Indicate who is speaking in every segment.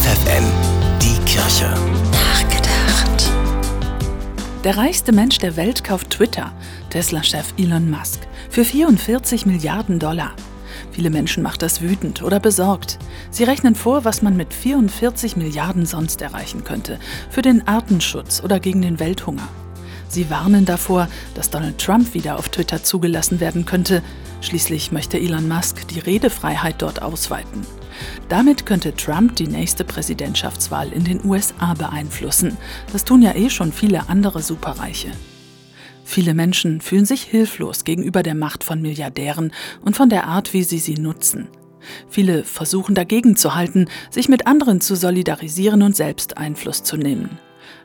Speaker 1: FFN, die Kirche.
Speaker 2: Nachgedacht.
Speaker 3: Der reichste Mensch der Welt kauft Twitter, Tesla-Chef Elon Musk, für 44 Milliarden Dollar. Viele Menschen macht das wütend oder besorgt. Sie rechnen vor, was man mit 44 Milliarden sonst erreichen könnte, für den Artenschutz oder gegen den Welthunger. Sie warnen davor, dass Donald Trump wieder auf Twitter zugelassen werden könnte. Schließlich möchte Elon Musk die Redefreiheit dort ausweiten. Damit könnte Trump die nächste Präsidentschaftswahl in den USA beeinflussen. Das tun ja eh schon viele andere Superreiche. Viele Menschen fühlen sich hilflos gegenüber der Macht von Milliardären und von der Art, wie sie sie nutzen. Viele versuchen dagegen zu halten, sich mit anderen zu solidarisieren und selbst Einfluss zu nehmen.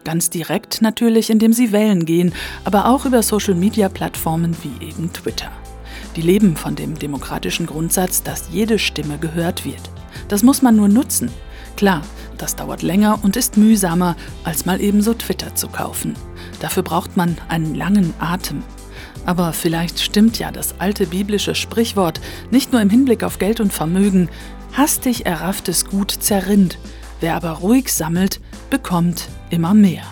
Speaker 3: Ganz direkt natürlich, indem sie wählen gehen, aber auch über Social-Media-Plattformen wie eben Twitter. Die leben von dem demokratischen Grundsatz, dass jede Stimme gehört wird. Das muss man nur nutzen. Klar, das dauert länger und ist mühsamer, als mal ebenso Twitter zu kaufen. Dafür braucht man einen langen Atem. Aber vielleicht stimmt ja das alte biblische Sprichwort nicht nur im Hinblick auf Geld und Vermögen, hastig errafftes Gut zerrinnt, wer aber ruhig sammelt, bekommt immer mehr.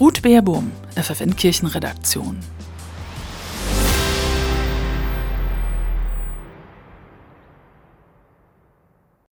Speaker 3: Ruth Beerbohm, FFN Kirchenredaktion.